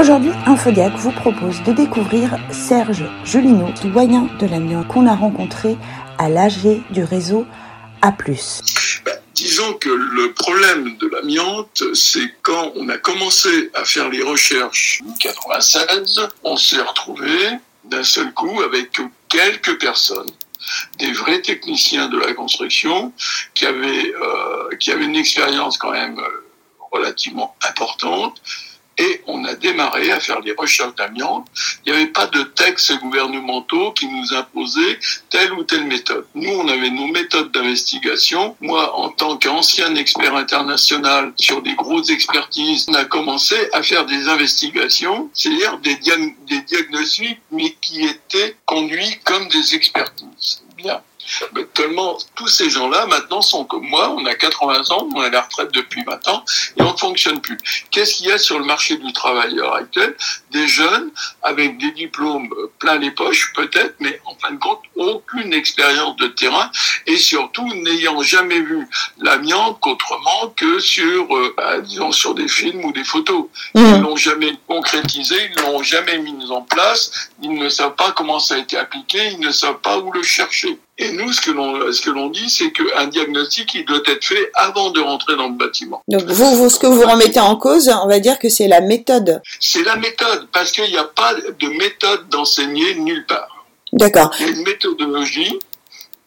Aujourd'hui, Infodiac vous propose de découvrir Serge Jolino, doyen de l'amiante qu'on a rencontré à l'AG du réseau A+. Ben, disons que le problème de l'amiante, c'est quand on a commencé à faire les recherches en 96, on s'est retrouvé d'un seul coup avec quelques personnes des vrais techniciens de la construction qui avaient, euh, qui avaient une expérience quand même euh, relativement importante et on a démarré à faire des recherches d'amiante. Il n'y avait pas de textes gouvernementaux qui nous imposaient telle ou telle méthode. Nous, on avait nos méthodes d'investigation. Moi, en tant qu'ancien expert international sur des grosses expertises, on a commencé à faire des investigations, c'est-à-dire des, des diagnostics, mais qui étaient conduits comme des expertises. Bien. Mais tellement tous ces gens-là maintenant sont comme moi, on a 80 ans, on a la retraite depuis 20 ans et on ne fonctionne plus. Qu'est-ce qu'il y a sur le marché du travail à l'heure actuelle? Des jeunes avec des diplômes plein les poches peut-être, mais en fin de compte aucune expérience de terrain et surtout n'ayant jamais vu l'amiante qu'autrement que sur, euh, bah, disons, sur des films ou des photos. Mmh. Ils l'ont jamais concrétisé, ils l'ont jamais mis en place, ils ne savent pas comment ça a été appliqué, ils ne savent pas où le chercher. Et nous, ce que l'on, ce que l'on dit, c'est qu'un diagnostic, il doit être fait avant de rentrer dans le bâtiment. Donc, vous, vous, ce que vous remettez en cause, on va dire que c'est la méthode. C'est la méthode, parce qu'il n'y a pas de méthode d'enseigner nulle part. D'accord. Il y a une méthodologie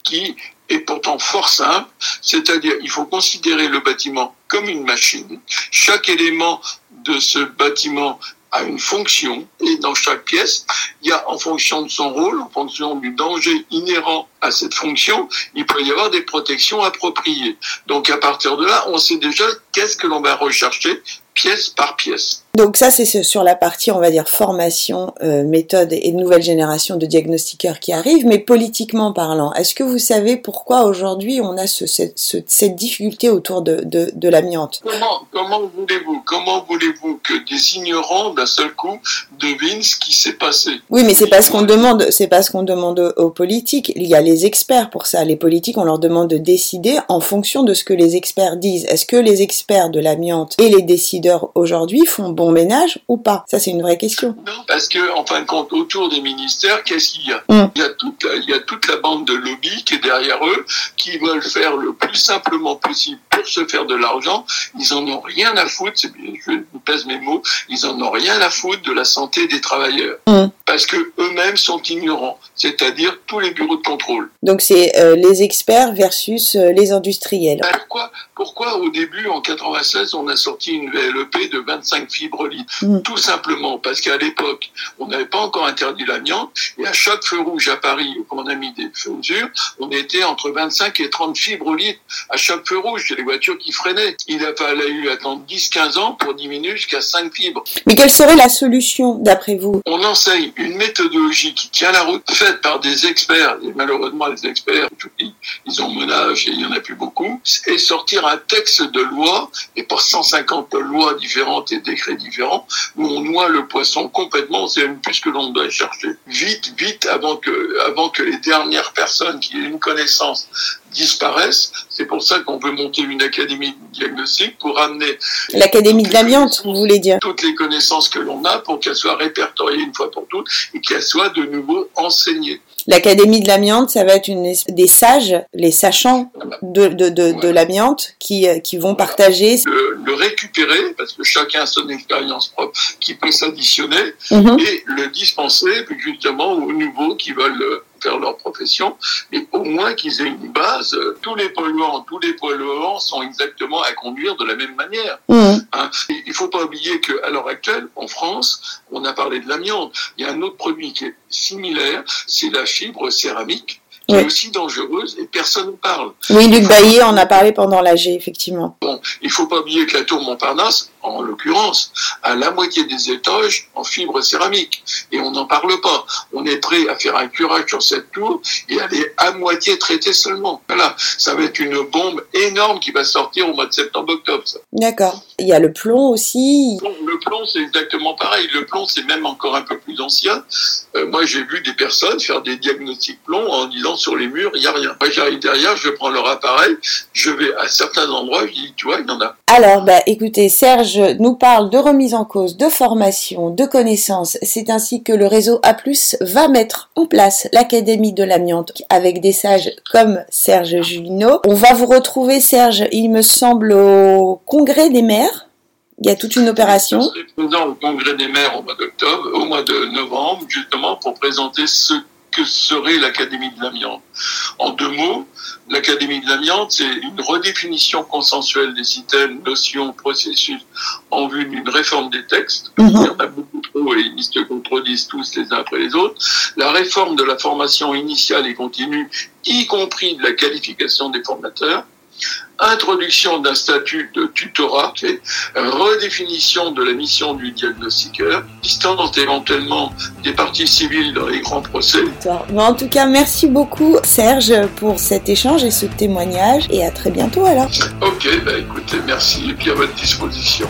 qui est pourtant fort simple, c'est-à-dire il faut considérer le bâtiment comme une machine. Chaque élément de ce bâtiment a une fonction et dans chaque pièce, il y a en fonction de son rôle, en fonction du danger inhérent à cette fonction, il peut y avoir des protections appropriées. Donc à partir de là, on sait déjà qu'est-ce que l'on va rechercher pièce par pièce. Donc ça, c'est sur la partie, on va dire, formation, euh, méthode et nouvelle génération de diagnostiqueurs qui arrivent. Mais politiquement parlant, est-ce que vous savez pourquoi aujourd'hui on a ce, cette, cette, difficulté autour de, de, de l'amiante? Comment, comment voulez-vous comment voulez-vous que des ignorants d'un seul coup devinent ce qui s'est passé? Oui, mais c'est pas ce qu'on demande. C'est pas ce qu'on demande aux politiques. Il y a les experts pour ça. Les politiques, on leur demande de décider en fonction de ce que les experts disent. Est-ce que les experts de l'amiante et les décideurs aujourd'hui font bon ménage ou pas? Ça, c'est une vraie question. Non, parce que, en fin de compte, autour des ministères, qu'est-ce qu'il y a? Mm. il, y a toute la, il y a toute la bande de lobby qui est derrière eux, qui veulent faire le plus simplement possible pour se faire de l'argent. Ils en ont rien à foutre, je vous pèse mes mots, ils en ont rien à foutre de la santé des travailleurs. Mm. Parce que eux-mêmes sont ignorants, c'est-à-dire tous les bureaux de contrôle. Donc c'est euh, les experts versus euh, les industriels. Pourquoi, pourquoi au début, en 96, on a sorti une VLEP de 25 fibres litres mm. Tout simplement parce qu'à l'époque, on n'avait pas encore interdit l'amiante et à chaque feu rouge à Paris, où on a mis des feux mesures, on était entre 25 et 30 fibres litres à chaque feu rouge. C'est les voitures qui freinaient. Il a fallu attendre 10-15 ans pour diminuer jusqu'à 5 fibres. Mais quelle serait la solution d'après vous? On enseigne une méthodologie qui tient la route, faite par des experts, et malheureusement les experts, ils ont menage et il n'y en a plus beaucoup, et sortir un texte de loi, et par 150 lois différentes et décrets différents, où on noie le poisson complètement, c'est même plus que l'on doit chercher. Vite, vite, avant que, avant que les dernières personnes qui aient une connaissance disparaissent. C'est pour ça qu'on veut monter une académie de diagnostic pour amener... L'académie de l'amiante, vous voulez dire Toutes les connaissances que l'on a pour qu'elles soient répertoriées une fois pour toutes et qu'elles soient de nouveau enseignées. L'Académie de l'amiante, ça va être une, des sages, les sachants de, de, de, de l'amiante qui, euh, qui vont partager. Le, le, récupérer, parce que chacun a son expérience propre qui peut s'additionner, mhm. et le dispenser justement aux nouveaux qui veulent euh, faire leur profession, mais au moins qu'ils aient une base. Tous les polluants, tous les polluants sont exactement à conduire de la même manière. Mmh. Hein. Il faut pas oublier qu'à l'heure actuelle, en France, on a parlé de l'amiante. Il y a un autre produit qui est similaire, c'est la fibre céramique qui est aussi dangereuse et personne ne parle. Oui, Luc Bailly en a parlé pendant l'AG, effectivement. Bon, il faut pas oublier que la tour Montparnasse, en l'occurrence, a la moitié des étages en fibre céramique. Et on n'en parle pas. On est prêt à faire un curage sur cette tour et elle est à moitié traitée seulement. Voilà, ça va être une bombe énorme qui va sortir au mois de septembre-octobre. D'accord. Il y a le plomb aussi. Le plomb, c'est exactement pareil. Le plomb, c'est même encore un peu plus ancien. Euh, moi, j'ai vu des personnes faire des diagnostics plomb en disant sur les murs, il n'y a rien. Moi, j'arrive derrière, je prends leur appareil, je vais à certains endroits, je dis, tu vois, il y en a. Alors, bah, écoutez, Serge Serge nous parle de remise en cause, de formation, de connaissances. C'est ainsi que le réseau A+, va mettre en place l'Académie de l'amiante avec des sages comme Serge Julino. On va vous retrouver, Serge, il me semble, au Congrès des maires. Il y a toute une opération. Dans au Congrès des maires au mois d'octobre, au mois de novembre, justement, pour présenter ce que serait l'Académie de l'amiante. En deux mots, l'Académie de l'amiante, c'est une redéfinition consensuelle des systèmes, notions, processus en vue d'une réforme des textes. Mhm. Il y en a beaucoup trop et ils se contredisent tous les uns après les autres. La réforme de la formation initiale et continue, y compris de la qualification des formateurs introduction d'un statut de tutorat, redéfinition de la mission du diagnostiqueur, distance éventuellement des parties civiles dans les grands procès. en tout cas, merci beaucoup Serge pour cet échange et ce témoignage et à très bientôt alors. Ok, bah écoutez, merci et puis à votre disposition.